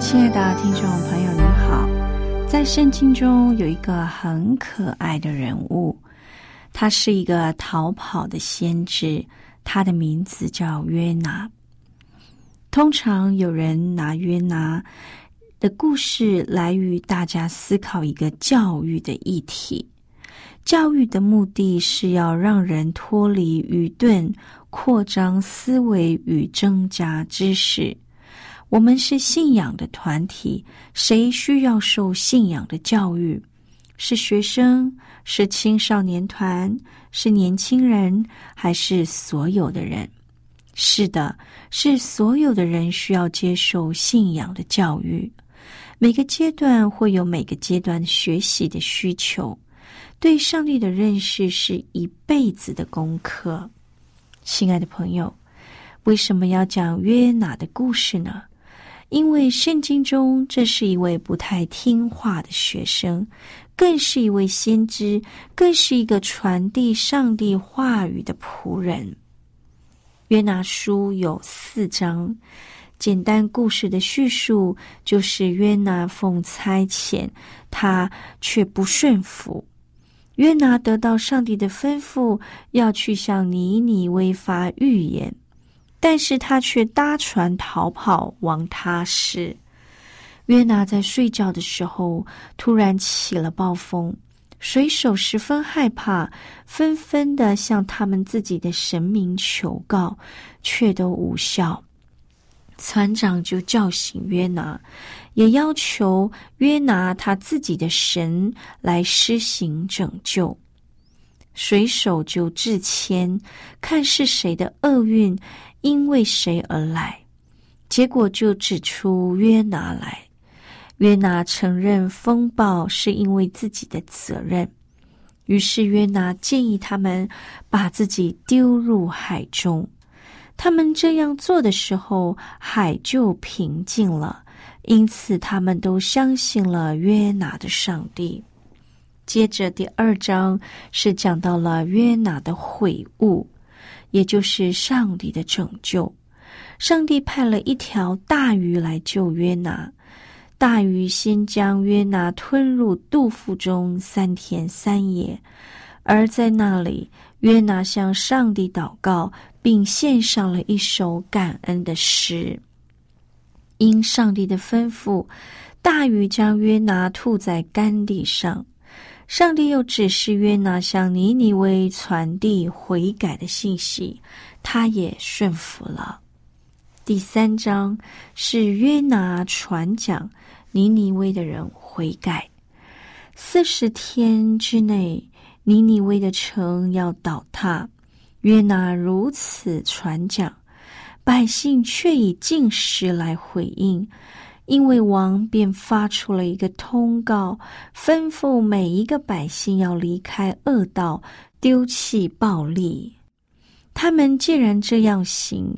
亲爱的听众朋友，您好，在圣经中有一个很可爱的人物。他是一个逃跑的先知，他的名字叫约拿。通常有人拿约拿的故事来与大家思考一个教育的议题。教育的目的是要让人脱离愚钝，扩张思维与增加知识。我们是信仰的团体，谁需要受信仰的教育？是学生，是青少年团，是年轻人，还是所有的人？是的，是所有的人需要接受信仰的教育。每个阶段会有每个阶段学习的需求。对上帝的认识是一辈子的功课。亲爱的朋友，为什么要讲约拿的故事呢？因为圣经中这是一位不太听话的学生。更是一位先知，更是一个传递上帝话语的仆人。约拿书有四章，简单故事的叙述就是约拿奉差遣，他却不顺服。约拿得到上帝的吩咐，要去向尼尼微发预言，但是他却搭船逃跑，往他施。约拿在睡觉的时候，突然起了暴风，水手十分害怕，纷纷的向他们自己的神明求告，却都无效。船长就叫醒约拿，也要求约拿他自己的神来施行拯救。水手就致签，看是谁的厄运因为谁而来，结果就指出约拿来。约拿承认风暴是因为自己的责任，于是约拿建议他们把自己丢入海中。他们这样做的时候，海就平静了，因此他们都相信了约拿的上帝。接着第二章是讲到了约拿的悔悟，也就是上帝的拯救。上帝派了一条大鱼来救约拿。大鱼先将约拿吞入肚腹中三天三夜，而在那里，约拿向上帝祷告，并献上了一首感恩的诗。因上帝的吩咐，大鱼将约拿吐在干地上。上帝又指示约拿向尼尼微传递悔改的信息，他也顺服了。第三章是约拿传讲。尼尼微的人悔改，四十天之内，尼尼微的城要倒塌。约拿如此传讲，百姓却以进食来回应，因为王便发出了一个通告，吩咐每一个百姓要离开恶道，丢弃暴力。他们既然这样行。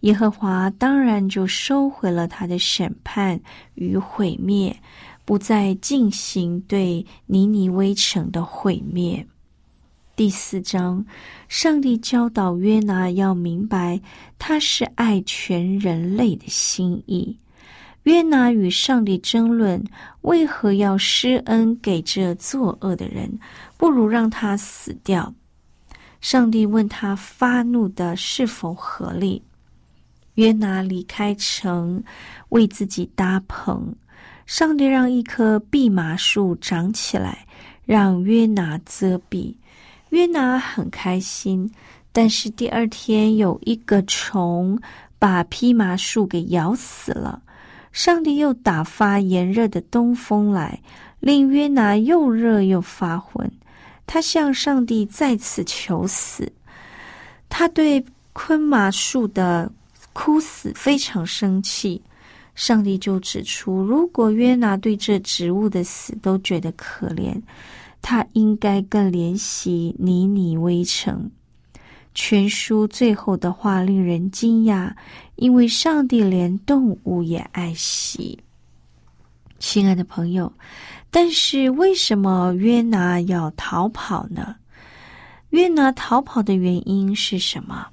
耶和华当然就收回了他的审判与毁灭，不再进行对尼尼微城的毁灭。第四章，上帝教导约拿要明白他是爱全人类的心意。约拿与上帝争论为何要施恩给这作恶的人，不如让他死掉。上帝问他发怒的是否合理。约拿离开城，为自己搭棚。上帝让一棵蓖麻树长起来，让约拿遮蔽。约拿很开心，但是第二天有一个虫把蓖麻树给咬死了。上帝又打发炎热的东风来，令约拿又热又发昏。他向上帝再次求死。他对昆麻树的枯死非常生气。上帝就指出，如果约拿对这植物的死都觉得可怜，他应该更怜惜尼尼微城。全书最后的话令人惊讶，因为上帝连动物也爱惜。亲爱的朋友，但是为什么约拿要逃跑呢？约拿逃跑的原因是什么？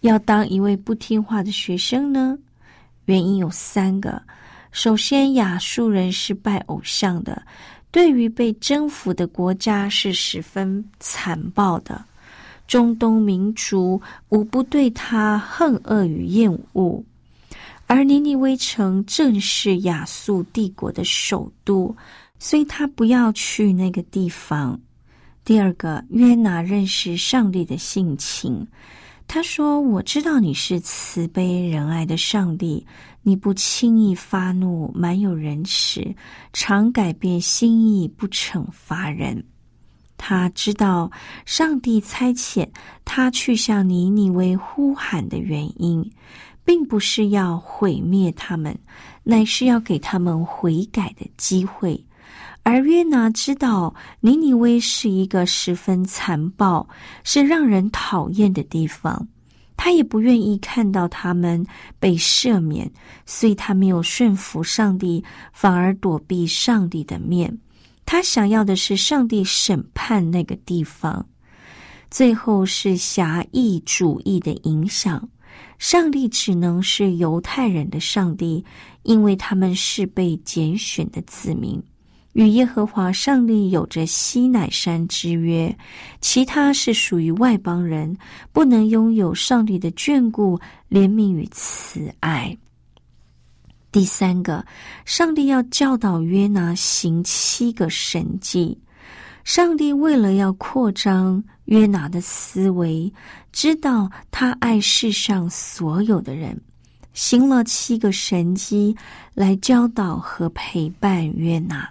要当一位不听话的学生呢？原因有三个。首先，亚述人是拜偶像的，对于被征服的国家是十分残暴的。中东民族无不对他恨恶与厌恶，而尼尼微城正是亚述帝国的首都，所以他不要去那个地方。第二个，约拿认识上帝的性情，他说：“我知道你是慈悲仁爱的上帝，你不轻易发怒，满有仁慈，常改变心意，不惩罚人。”他知道上帝差遣他去向尼尼微呼喊的原因，并不是要毁灭他们，乃是要给他们悔改的机会。而约拿知道尼尼微是一个十分残暴、是让人讨厌的地方，他也不愿意看到他们被赦免，所以他没有顺服上帝，反而躲避上帝的面。他想要的是上帝审判那个地方，最后是狭义主义的影响。上帝只能是犹太人的上帝，因为他们是被拣选的子民，与耶和华上帝有着西乃山之约。其他是属于外邦人，不能拥有上帝的眷顾、怜悯与慈爱。第三个，上帝要教导约拿行七个神迹。上帝为了要扩张约拿的思维，知道他爱世上所有的人，行了七个神迹来教导和陪伴约拿。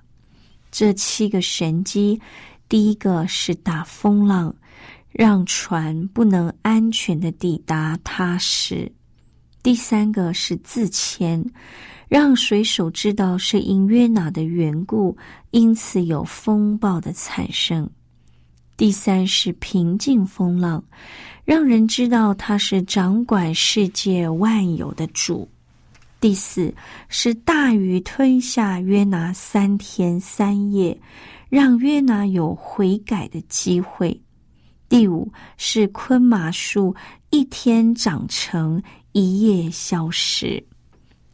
这七个神迹，第一个是大风浪，让船不能安全的抵达他时；第三个是自谦。让水手知道是因约拿的缘故，因此有风暴的产生。第三是平静风浪，让人知道他是掌管世界万有的主。第四是大鱼吞下约拿三天三夜，让约拿有悔改的机会。第五是昆马树一天长成，一夜消失。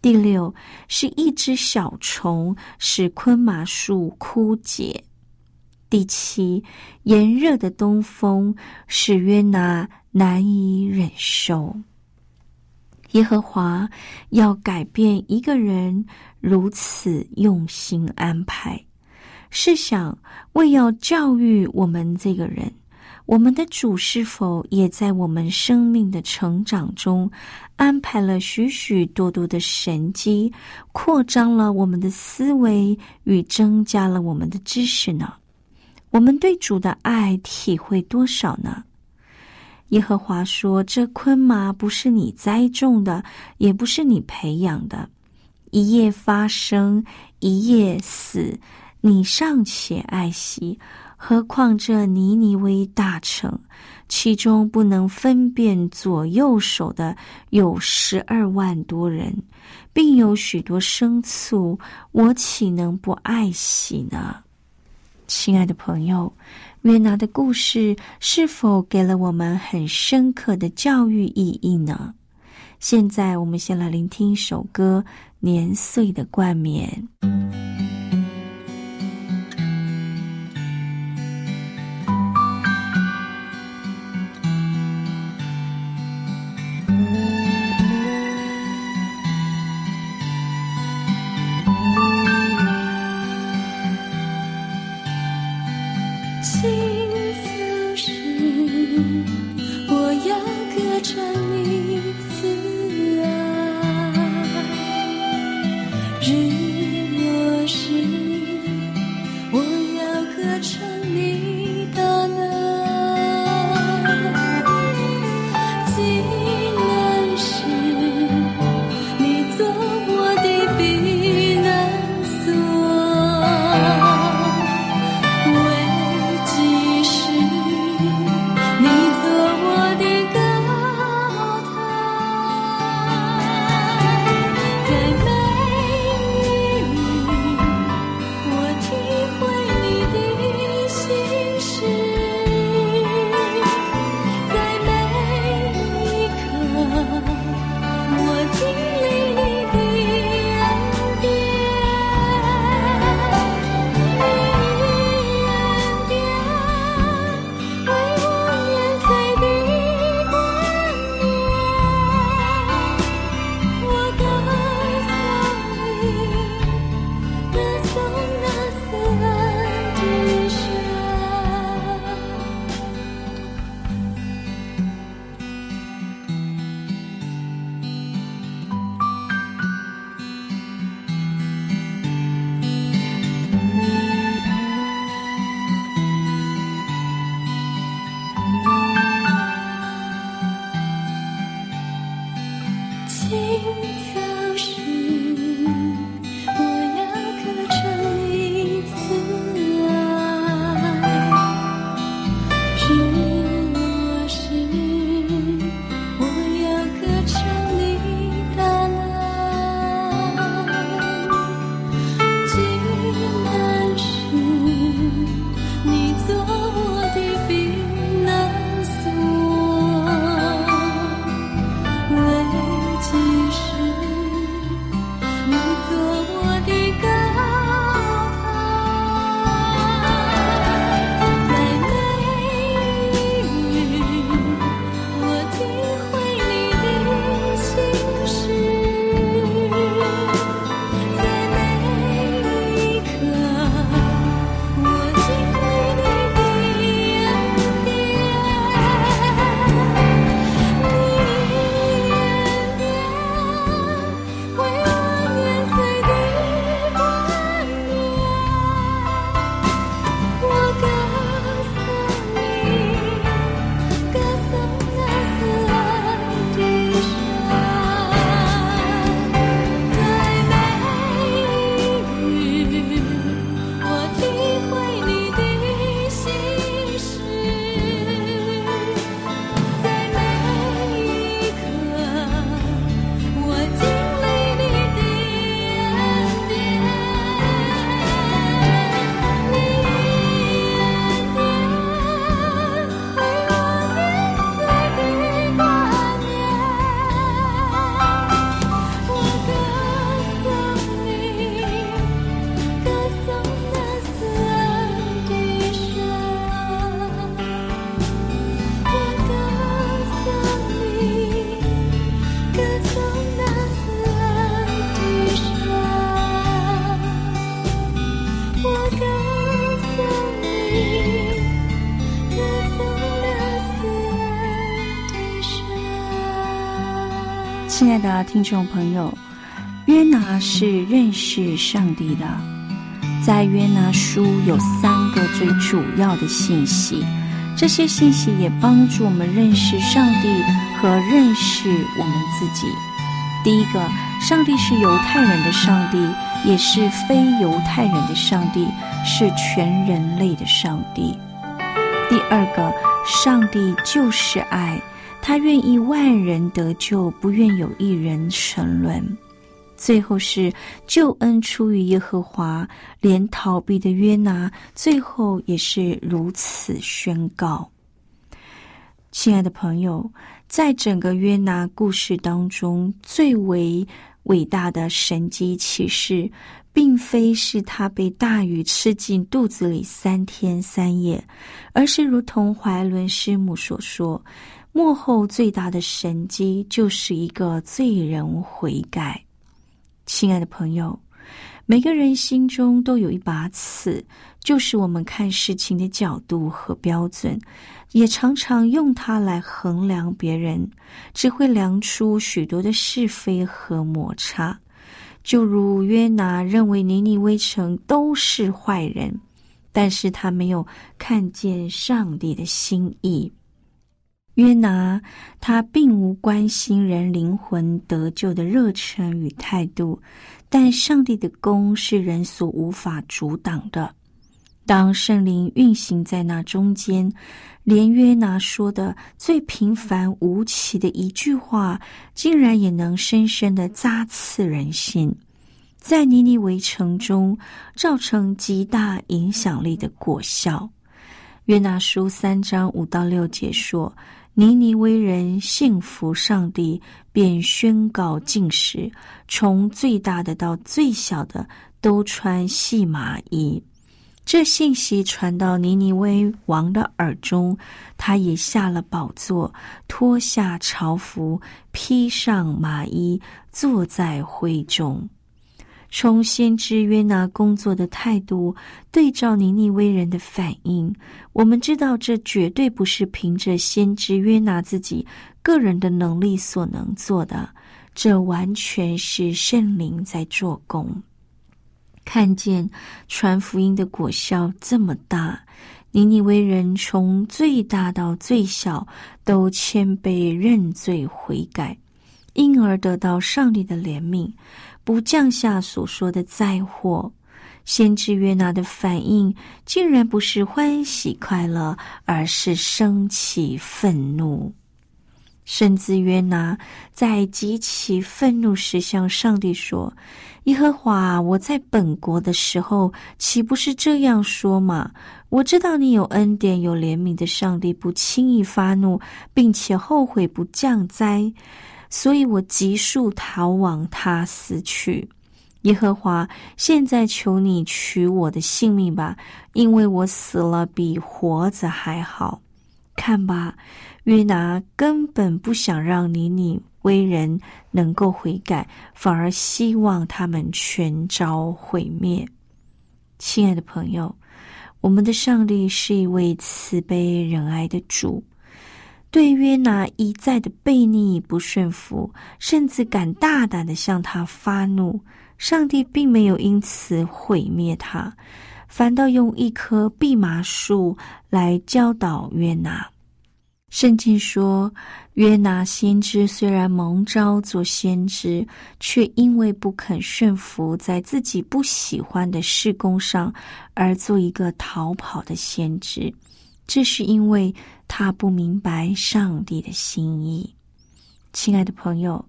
第六是一只小虫使昆麻树枯竭。第七，炎热的东风使约拿难以忍受。耶和华要改变一个人，如此用心安排。试想，为要教育我们这个人。我们的主是否也在我们生命的成长中安排了许许多多的神机，扩张了我们的思维与增加了我们的知识呢？我们对主的爱体会多少呢？耶和华说：“这昆麻不是你栽种的，也不是你培养的，一夜发生，一夜死，你尚且爱惜。”何况这尼尼微大城，其中不能分辨左右手的有十二万多人，并有许多牲畜，我岂能不爱惜呢？亲爱的朋友，约拿的故事是否给了我们很深刻的教育意义呢？现在，我们先来聆听一首歌《年岁的冠冕》。听众朋友，约拿是认识上帝的。在约拿书有三个最主要的信息，这些信息也帮助我们认识上帝和认识我们自己。第一个，上帝是犹太人的上帝，也是非犹太人的上帝，是全人类的上帝。第二个，上帝就是爱。他愿意万人得救，不愿有一人沉沦。最后是救恩出于耶和华，连逃避的约拿，最后也是如此宣告。亲爱的朋友，在整个约拿故事当中，最为伟大的神机启示，并非是他被大鱼吃进肚子里三天三夜，而是如同怀伦师母所说。幕后最大的神机就是一个罪人悔改。亲爱的朋友，每个人心中都有一把尺，就是我们看事情的角度和标准，也常常用它来衡量别人，只会量出许多的是非和摩擦。就如约拿认为尼尼微城都是坏人，但是他没有看见上帝的心意。约拿，他并无关心人灵魂得救的热忱与态度，但上帝的功是人所无法阻挡的。当圣灵运行在那中间，连约拿说的最平凡无奇的一句话，竟然也能深深的扎刺人心，在尼尼微城中造成极大影响力的果效。约拿书三章五到六节说。尼尼微人信服上帝，便宣告禁食，从最大的到最小的都穿细麻衣。这信息传到尼尼微王的耳中，他也下了宝座，脱下朝服，披上麻衣，坐在灰中。从先知约拿工作的态度对照尼尼微人的反应，我们知道这绝对不是凭着先知约拿自己个人的能力所能做的，这完全是圣灵在做工。看见传福音的果效这么大，尼尼微人从最大到最小都谦卑认罪悔改，因而得到上帝的怜悯。不降下所说的灾祸，先知约拿的反应竟然不是欢喜快乐，而是生气愤怒。甚至约拿在极其愤怒时向上帝说：“耶和华，我在本国的时候，岂不是这样说吗？我知道你有恩典、有怜悯的上帝，不轻易发怒，并且后悔不降灾。”所以我急速逃往他死去。耶和华，现在求你取我的性命吧，因为我死了比活着还好。看吧，约拿根本不想让尼尼微人能够悔改，反而希望他们全遭毁灭。亲爱的朋友，我们的上帝是一位慈悲仁爱的主。对约拿一再的悖逆不顺服，甚至敢大胆的向他发怒，上帝并没有因此毁灭他，反倒用一棵蓖麻树来教导约拿。圣经说，约拿先知虽然蒙召做先知，却因为不肯顺服，在自己不喜欢的事工上，而做一个逃跑的先知。这是因为他不明白上帝的心意。亲爱的朋友，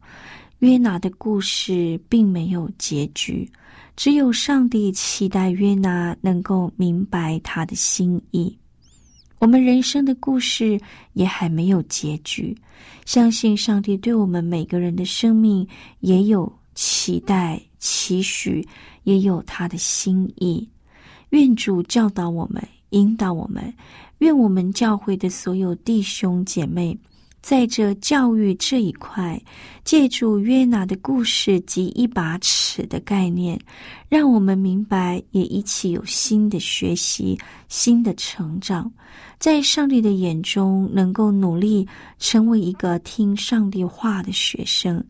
约拿的故事并没有结局，只有上帝期待约拿能够明白他的心意。我们人生的故事也还没有结局，相信上帝对我们每个人的生命也有期待、期许，也有他的心意。愿主教导我们，引导我们。愿我们教会的所有弟兄姐妹，在这教育这一块，借助约拿的故事及一把尺的概念，让我们明白，也一起有新的学习、新的成长，在上帝的眼中，能够努力成为一个听上帝话的学生，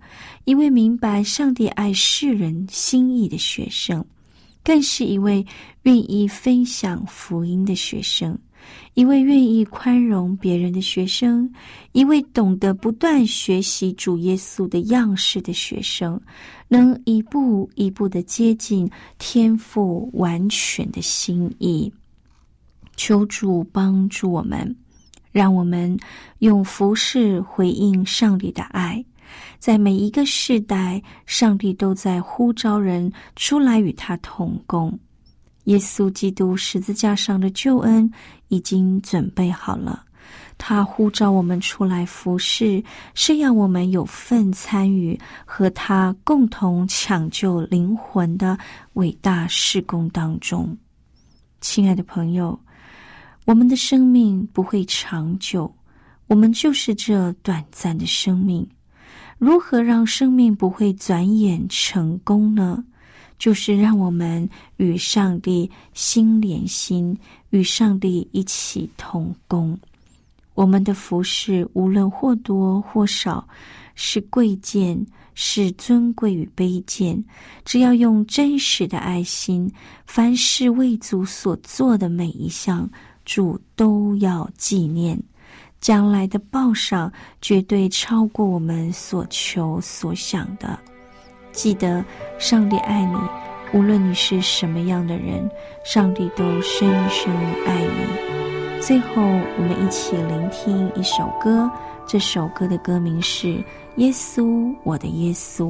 一位明白上帝爱世人心意的学生，更是一位愿意分享福音的学生。一位愿意宽容别人的学生，一位懂得不断学习主耶稣的样式的学生，能一步一步的接近天赋完全的心意。求主帮助我们，让我们用服饰回应上帝的爱，在每一个世代，上帝都在呼召人出来与他同工。耶稣基督十字架上的救恩已经准备好了，他呼召我们出来服侍，是让我们有份参与和他共同抢救灵魂的伟大事工当中。亲爱的朋友，我们的生命不会长久，我们就是这短暂的生命，如何让生命不会转眼成功呢？就是让我们与上帝心连心，与上帝一起同工。我们的服饰无论或多或少，是贵贱，是尊贵与卑贱，只要用真实的爱心，凡是为主所做的每一项，主都要纪念。将来的报赏绝对超过我们所求所想的。记得，上帝爱你，无论你是什么样的人，上帝都深深爱你。最后，我们一起聆听一首歌，这首歌的歌名是《耶稣，我的耶稣》。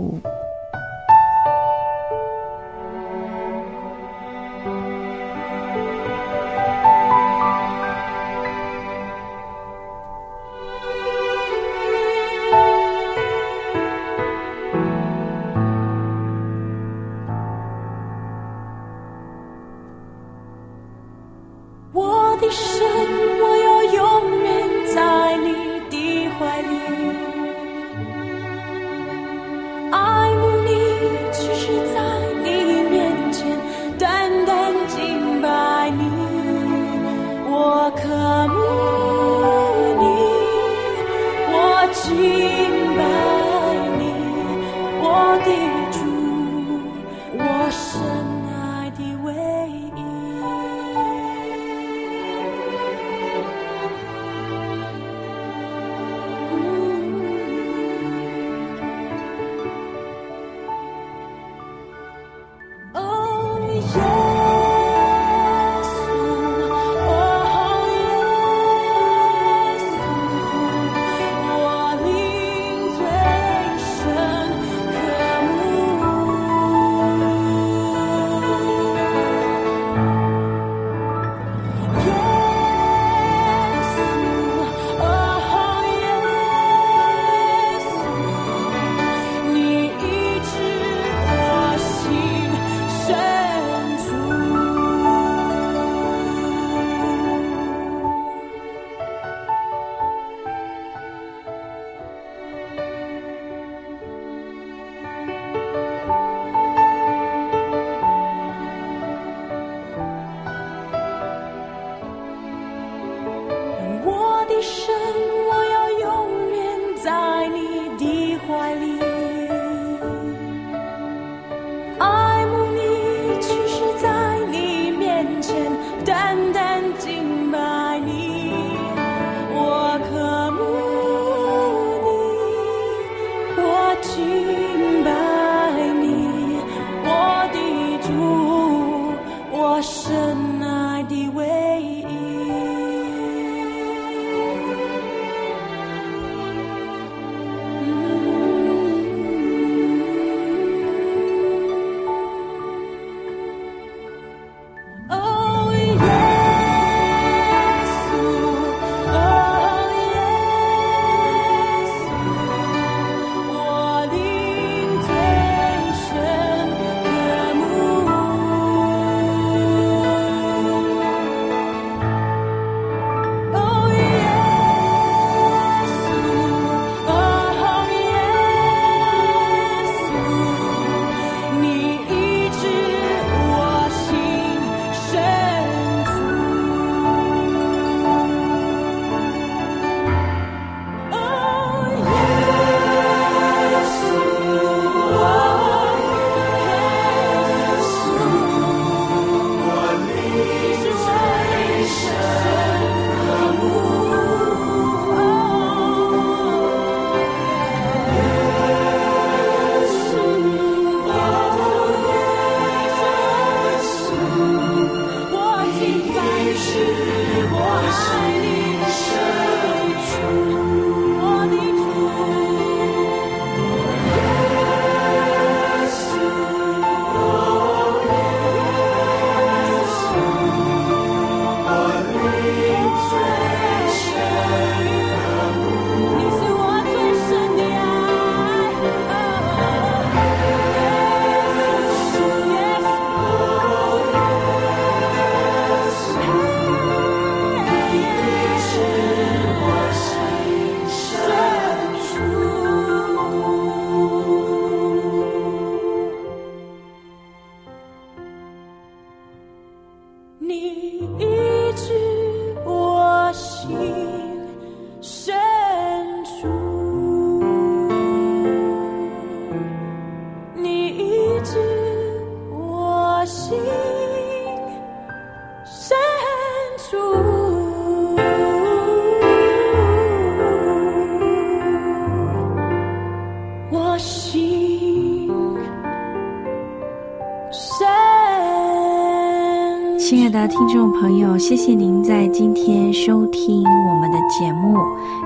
朋友，谢谢您在今天收听我们的节目。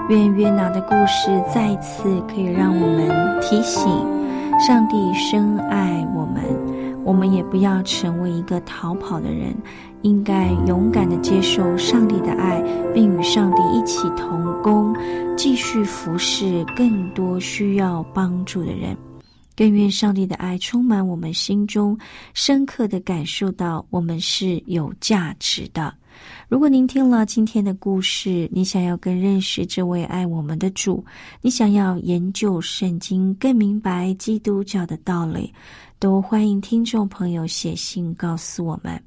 愿约拿的故事再一次可以让我们提醒：上帝深爱我们，我们也不要成为一个逃跑的人，应该勇敢的接受上帝的爱，并与上帝一起同工，继续服侍更多需要帮助的人。更愿上帝的爱充满我们心中，深刻的感受到我们是有价值的。如果您听了今天的故事，你想要更认识这位爱我们的主，你想要研究圣经，更明白基督教的道理，都欢迎听众朋友写信告诉我们。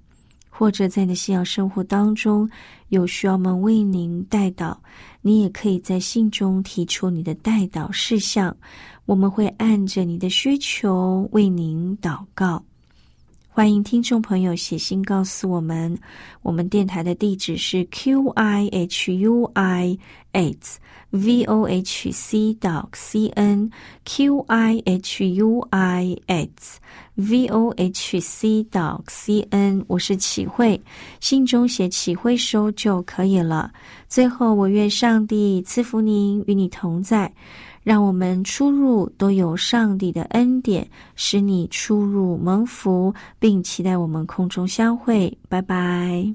或者在你的信仰生活当中有需要我们为您代祷，你也可以在信中提出你的代祷事项。我们会按着你的需求为您祷告。欢迎听众朋友写信告诉我们，我们电台的地址是 q i h u i h v o h c dot c n q i h u i h v o h c 到 c n。我是启慧，信中写启慧收就可以了。最后，我愿上帝赐福您，与你同在。让我们出入都有上帝的恩典，使你出入蒙福，并期待我们空中相会。拜拜。